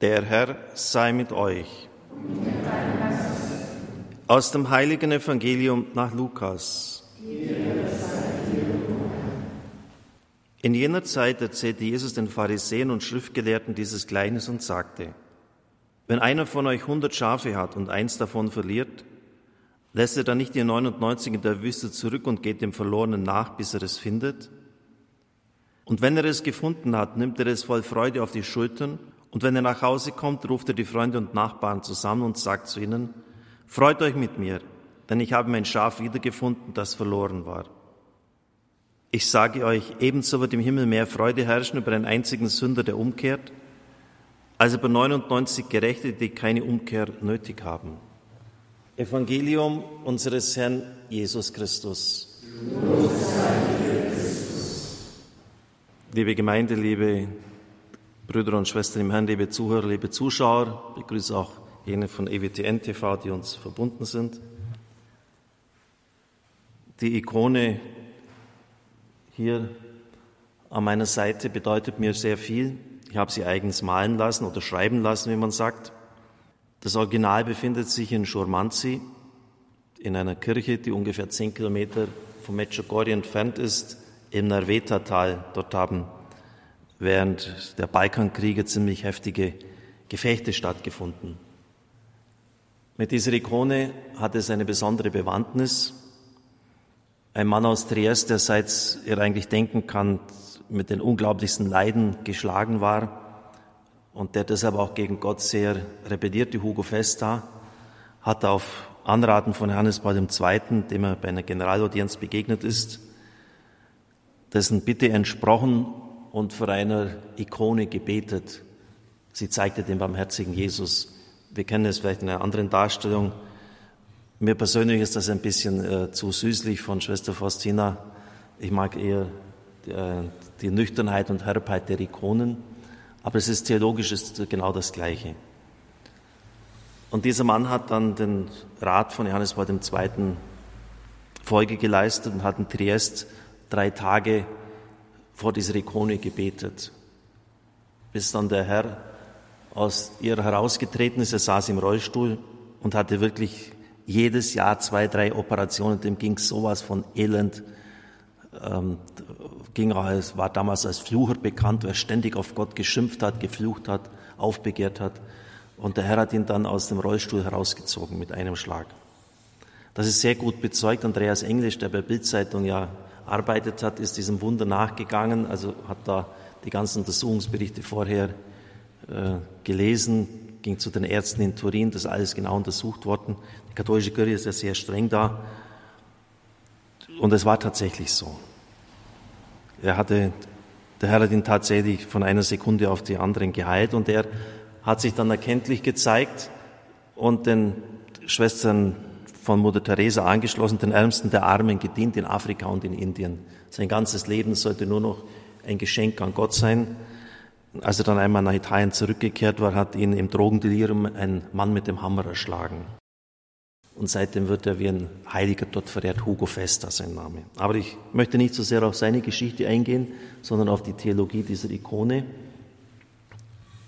Der Herr sei mit euch. Aus dem heiligen Evangelium nach Lukas. In jener Zeit erzählte Jesus den Pharisäern und Schriftgelehrten dieses Gleichnis und sagte, wenn einer von euch hundert Schafe hat und eins davon verliert, lässt er dann nicht die 99 in der Wüste zurück und geht dem Verlorenen nach, bis er es findet? Und wenn er es gefunden hat, nimmt er es voll Freude auf die Schultern und wenn er nach Hause kommt, ruft er die Freunde und Nachbarn zusammen und sagt zu ihnen, Freut euch mit mir, denn ich habe mein Schaf wiedergefunden, das verloren war. Ich sage euch, ebenso wird im Himmel mehr Freude herrschen über einen einzigen Sünder, der umkehrt, als über 99 Gerechte, die keine Umkehr nötig haben. Evangelium unseres Herrn Jesus Christus. Liebe Gemeinde, liebe Brüder und Schwestern im Herrn, liebe Zuhörer, liebe Zuschauer, ich begrüße auch jene von EWTN TV, die uns verbunden sind. Die Ikone hier an meiner Seite bedeutet mir sehr viel. Ich habe sie eigens malen lassen oder schreiben lassen, wie man sagt. Das Original befindet sich in Schurmanzi, in einer Kirche, die ungefähr zehn Kilometer von Medjugorje entfernt ist, im Narveta-Tal. Dort haben während der Balkankriege ziemlich heftige Gefechte stattgefunden. Mit dieser Ikone hat es eine besondere Bewandtnis. Ein Mann aus Triest, der seit er eigentlich denken kann, mit den unglaublichsten Leiden geschlagen war und der deshalb auch gegen Gott sehr rebellierte, Hugo Festa, hat auf Anraten von Johannes Paul II., dem er bei einer Generalaudienz begegnet ist, dessen Bitte entsprochen und vor einer Ikone gebetet. Sie zeigte den barmherzigen Jesus. Wir kennen es vielleicht in einer anderen Darstellung. Mir persönlich ist das ein bisschen äh, zu süßlich von Schwester Faustina. Ich mag eher die, äh, die Nüchternheit und Herbheit der Ikonen. Aber es ist theologisch ist genau das Gleiche. Und dieser Mann hat dann den Rat von Johannes Paul II. Folge geleistet und hat in Triest drei Tage vor dieser Ikone gebetet, bis dann der Herr aus ihr herausgetreten ist. Er saß im Rollstuhl und hatte wirklich jedes Jahr zwei, drei Operationen. Dem ging sowas von Elend. Ähm, ging auch, es war damals als Flucher bekannt, wer ständig auf Gott geschimpft hat, geflucht hat, aufbegehrt hat. Und der Herr hat ihn dann aus dem Rollstuhl herausgezogen mit einem Schlag. Das ist sehr gut bezeugt. Andreas Englisch, der bei Bildzeitung ja arbeitet hat, ist diesem Wunder nachgegangen, also hat da die ganzen Untersuchungsberichte vorher äh, gelesen, ging zu den Ärzten in Turin, das ist alles genau untersucht worden. Die katholische Kirche ist ja sehr streng da. Und es war tatsächlich so. Er hatte, der Herr hat ihn tatsächlich von einer Sekunde auf die anderen geheilt und er hat sich dann erkenntlich gezeigt und den Schwestern von Mutter Teresa angeschlossen, den Ärmsten der Armen gedient in Afrika und in Indien. Sein ganzes Leben sollte nur noch ein Geschenk an Gott sein. Als er dann einmal nach Italien zurückgekehrt war, hat ihn im Drogendelirium ein Mann mit dem Hammer erschlagen. Und seitdem wird er wie ein Heiliger dort verehrt, Hugo Festa sein Name. Aber ich möchte nicht so sehr auf seine Geschichte eingehen, sondern auf die Theologie dieser Ikone.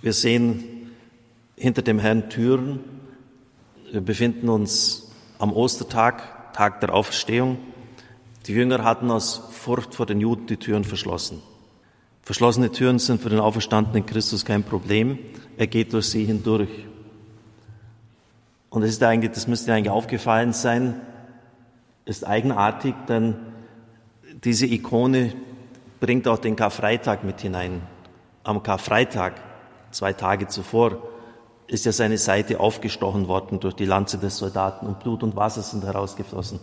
Wir sehen hinter dem Herrn Türen. Wir befinden uns am Ostertag, Tag der Auferstehung. Die Jünger hatten aus Furcht vor den Juden die Türen verschlossen. Verschlossene Türen sind für den auferstandenen Christus kein Problem. Er geht durch sie hindurch. Und das ist eigentlich, das müsste eigentlich aufgefallen sein, ist eigenartig, denn diese Ikone bringt auch den Karfreitag mit hinein. Am Karfreitag, zwei Tage zuvor, ist ja seine Seite aufgestochen worden durch die Lanze des Soldaten und Blut und Wasser sind herausgeflossen.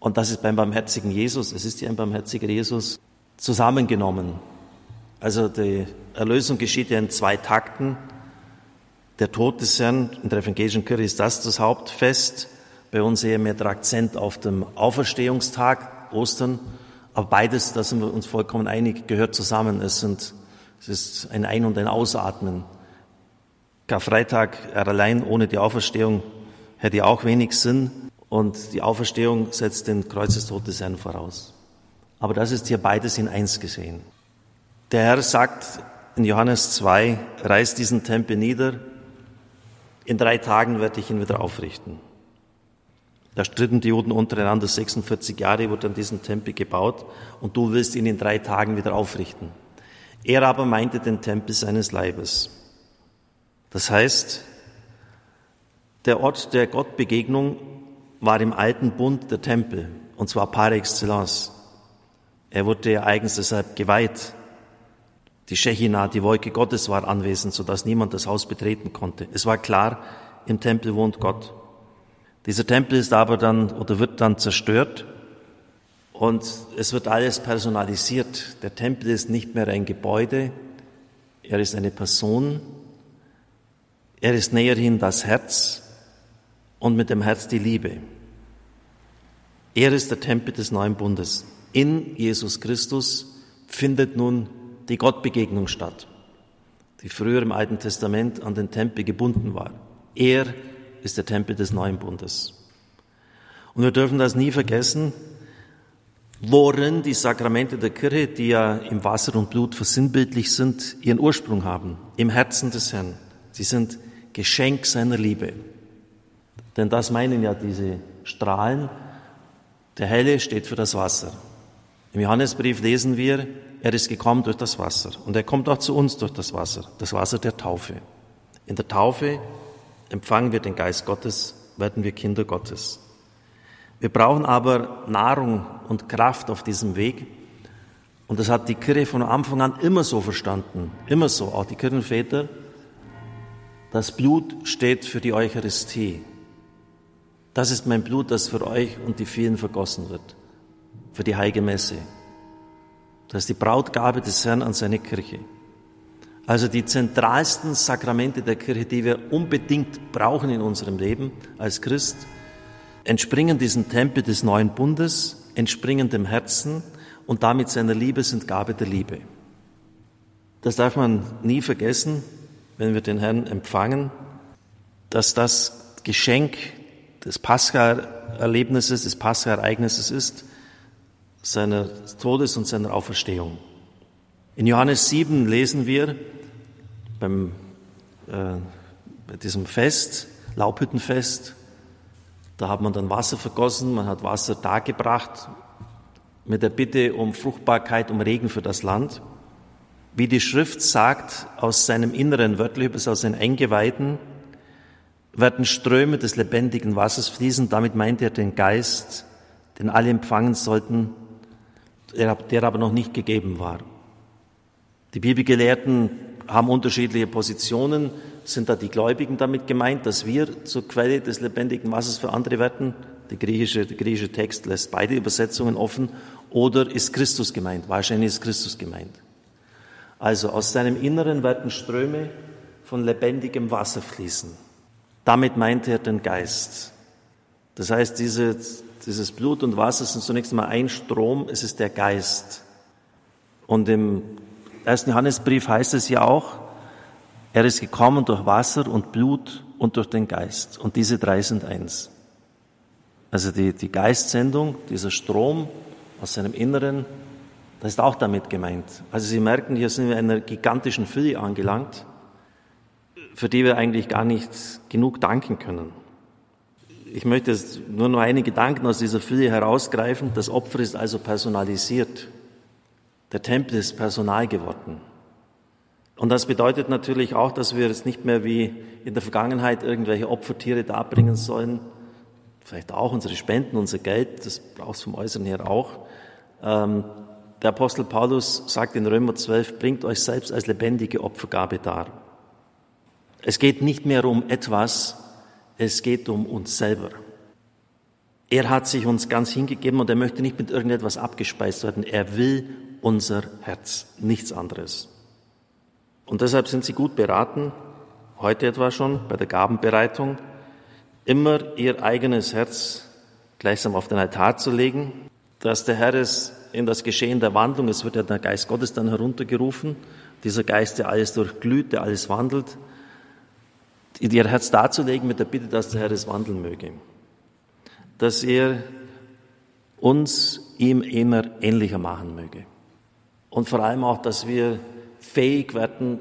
Und das ist beim barmherzigen Jesus, es ist ja ein barmherziger Jesus, zusammengenommen. Also die Erlösung geschieht ja in zwei Takten. Der Tod des Herrn, in der evangelischen Kirche ist das das Hauptfest. Bei uns eher mehr der Akzent auf dem Auferstehungstag, Ostern. Aber beides, da sind wir uns vollkommen einig, gehört zusammen. Es, sind, es ist ein Ein- und ein Ausatmen. Karfreitag allein ohne die Auferstehung hätte auch wenig Sinn und die Auferstehung setzt den Kreuzestod des Herrn voraus. Aber das ist hier beides in eins gesehen. Der Herr sagt in Johannes 2, reiß diesen Tempel nieder, in drei Tagen werde ich ihn wieder aufrichten. Da stritten die Juden untereinander, 46 Jahre wurde an diesem Tempel gebaut und du willst ihn in drei Tagen wieder aufrichten. Er aber meinte den Tempel seines Leibes. Das heißt, der Ort der Gottbegegnung war im alten Bund der Tempel, und zwar par excellence. Er wurde ja eigens deshalb geweiht. Die Shechina, die Wolke Gottes war anwesend, sodass niemand das Haus betreten konnte. Es war klar, im Tempel wohnt Gott. Dieser Tempel ist aber dann oder wird dann zerstört und es wird alles personalisiert. Der Tempel ist nicht mehr ein Gebäude, er ist eine Person, er ist näherhin das Herz und mit dem Herz die Liebe. Er ist der Tempel des neuen Bundes. In Jesus Christus findet nun die Gottbegegnung statt, die früher im Alten Testament an den Tempel gebunden war. Er ist der Tempel des neuen Bundes. Und wir dürfen das nie vergessen, worin die Sakramente der Kirche, die ja im Wasser und Blut versinnbildlich sind, ihren Ursprung haben. Im Herzen des Herrn. Sie sind Geschenk seiner Liebe. Denn das meinen ja diese Strahlen. Der Helle steht für das Wasser. Im Johannesbrief lesen wir, er ist gekommen durch das Wasser. Und er kommt auch zu uns durch das Wasser, das Wasser der Taufe. In der Taufe empfangen wir den Geist Gottes, werden wir Kinder Gottes. Wir brauchen aber Nahrung und Kraft auf diesem Weg. Und das hat die Kirche von Anfang an immer so verstanden, immer so, auch die Kirchenväter. Das Blut steht für die Eucharistie. Das ist mein Blut, das für euch und die vielen vergossen wird, für die Heilige Messe. Das ist die Brautgabe des Herrn an seine Kirche. Also die zentralsten Sakramente der Kirche, die wir unbedingt brauchen in unserem Leben als Christ, entspringen diesem Tempel des neuen Bundes, entspringen dem Herzen und damit seiner Liebe sind Gabe der Liebe. Das darf man nie vergessen, wenn wir den Herrn empfangen, dass das Geschenk des Pascha-Erlebnisses, des Pascha-Ereignisses ist, seiner Todes- und seiner Auferstehung. In Johannes 7 lesen wir, beim, äh, bei diesem Fest, Laubhüttenfest, da hat man dann Wasser vergossen, man hat Wasser dargebracht mit der Bitte um Fruchtbarkeit, um Regen für das Land. Wie die Schrift sagt, aus seinem Inneren, wörtlich bis aus seinen Eingeweiden, werden Ströme des lebendigen Wassers fließen. Damit meint er den Geist, den alle empfangen sollten, der aber noch nicht gegeben war. Die Bibelgelehrten haben unterschiedliche Positionen. Sind da die Gläubigen damit gemeint, dass wir zur Quelle des lebendigen Wassers für andere werden? Der griechische, der griechische Text lässt beide Übersetzungen offen. Oder ist Christus gemeint? Wahrscheinlich ist Christus gemeint. Also aus seinem Inneren werden Ströme von lebendigem Wasser fließen. Damit meint er den Geist. Das heißt, diese, dieses Blut und Wasser sind zunächst einmal ein Strom, es ist der Geist. Und im ersten Johannesbrief heißt es ja auch, er ist gekommen durch Wasser und Blut und durch den Geist. Und diese drei sind eins. Also die, die Geistsendung, dieser Strom aus seinem Inneren, das ist auch damit gemeint. Also Sie merken, hier sind wir in einer gigantischen Fülle angelangt, für die wir eigentlich gar nicht genug danken können. Ich möchte jetzt nur noch einige Gedanken aus dieser Fülle herausgreifen. Das Opfer ist also personalisiert. Der Tempel ist Personal geworden. Und das bedeutet natürlich auch, dass wir jetzt nicht mehr wie in der Vergangenheit irgendwelche Opfertiere darbringen sollen, vielleicht auch unsere Spenden, unser Geld, das braucht es vom Äußeren her auch. Ähm, der Apostel Paulus sagt in Römer 12, bringt euch selbst als lebendige Opfergabe dar. Es geht nicht mehr um etwas, es geht um uns selber. Er hat sich uns ganz hingegeben und er möchte nicht mit irgendetwas abgespeist werden. Er will unser Herz, nichts anderes. Und deshalb sind Sie gut beraten, heute etwa schon bei der Gabenbereitung, immer Ihr eigenes Herz gleichsam auf den Altar zu legen, dass der Herr es in das Geschehen der Wandlung, es wird ja der Geist Gottes dann heruntergerufen, dieser Geist, der alles durchglüht, der alles wandelt, Ihr Herz darzulegen mit der Bitte, dass der Herr es wandeln möge. Dass er uns ihm immer ähnlicher machen möge. Und vor allem auch, dass wir fähig werden,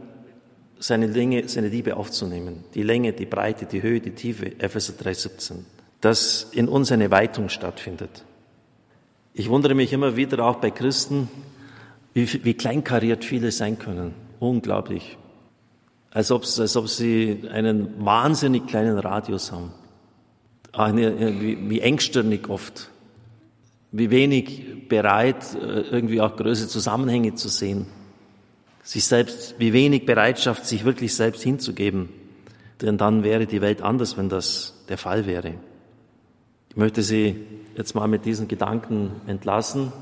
seine Länge, seine Liebe aufzunehmen. Die Länge, die Breite, die Höhe, die Tiefe, Epheser 3,17. Dass in uns eine Weitung stattfindet. Ich wundere mich immer wieder auch bei Christen, wie, wie kleinkariert viele sein können. Unglaublich. Als ob, als ob sie einen wahnsinnig kleinen Radius haben. Eine, wie, wie engstirnig oft. Wie wenig bereit, äh, irgendwie auch größere Zusammenhänge zu sehen sich selbst, wie wenig Bereitschaft, sich wirklich selbst hinzugeben. Denn dann wäre die Welt anders, wenn das der Fall wäre. Ich möchte Sie jetzt mal mit diesen Gedanken entlassen,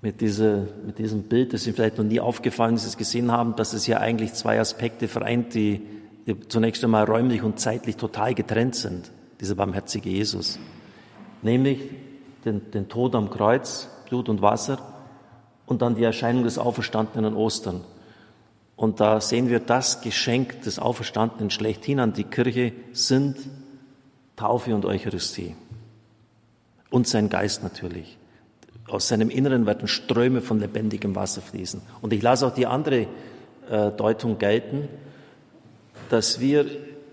mit, diese, mit diesem Bild, das Ihnen vielleicht noch nie aufgefallen ist, Sie gesehen haben, dass es ja eigentlich zwei Aspekte vereint, die, die zunächst einmal räumlich und zeitlich total getrennt sind, dieser barmherzige Jesus. Nämlich den, den Tod am Kreuz, Blut und Wasser und dann die Erscheinung des Auferstandenen Ostern. Und da sehen wir das Geschenk des Auferstandenen schlechthin an die Kirche sind Taufe und Eucharistie. Und sein Geist natürlich. Aus seinem Inneren werden Ströme von lebendigem Wasser fließen. Und ich lasse auch die andere äh, Deutung gelten, dass wir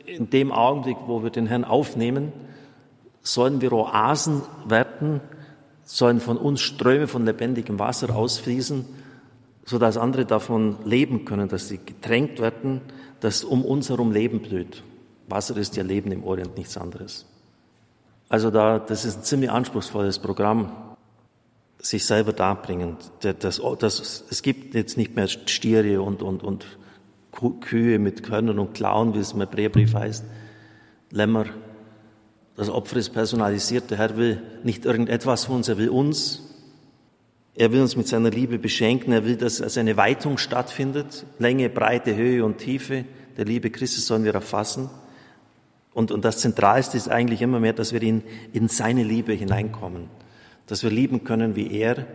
in dem Augenblick, wo wir den Herrn aufnehmen, sollen wir Oasen werden, sollen von uns Ströme von lebendigem Wasser ausfließen, so dass andere davon leben können, dass sie getränkt werden, dass um uns herum Leben blüht. Wasser ist ja Leben im Orient, nichts anderes. Also da, das ist ein ziemlich anspruchsvolles Programm, sich selber darbringen. Das, das, es gibt jetzt nicht mehr Stiere und, und, und Kühe mit Körnern und Klauen, wie es im Hebräerbrief heißt, Lämmer, das Opfer ist personalisiert. Der Herr will nicht irgendetwas von uns, er will uns. Er will uns mit seiner Liebe beschenken. Er will, dass also eine Weitung stattfindet. Länge, Breite, Höhe und Tiefe der Liebe Christus sollen wir erfassen. Und, und das Zentralste ist eigentlich immer mehr, dass wir in, in seine Liebe hineinkommen. Dass wir lieben können wie er.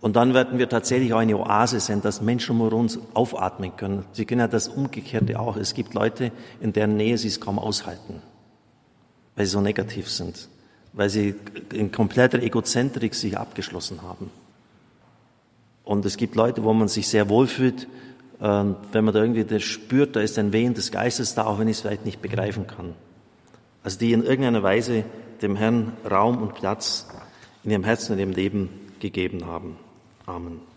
Und dann werden wir tatsächlich auch eine Oase sein, dass Menschen um uns aufatmen können. Sie können ja das Umgekehrte auch. Es gibt Leute, in deren Nähe sie es kaum aushalten weil sie so negativ sind, weil sie in kompletter Egozentrik sich abgeschlossen haben. Und es gibt Leute, wo man sich sehr wohlfühlt, ähm, wenn man da irgendwie das spürt, da ist ein Wehen des Geistes da, auch wenn ich es vielleicht nicht begreifen kann. Also die in irgendeiner Weise dem Herrn Raum und Platz in ihrem Herzen und ihrem Leben gegeben haben. Amen.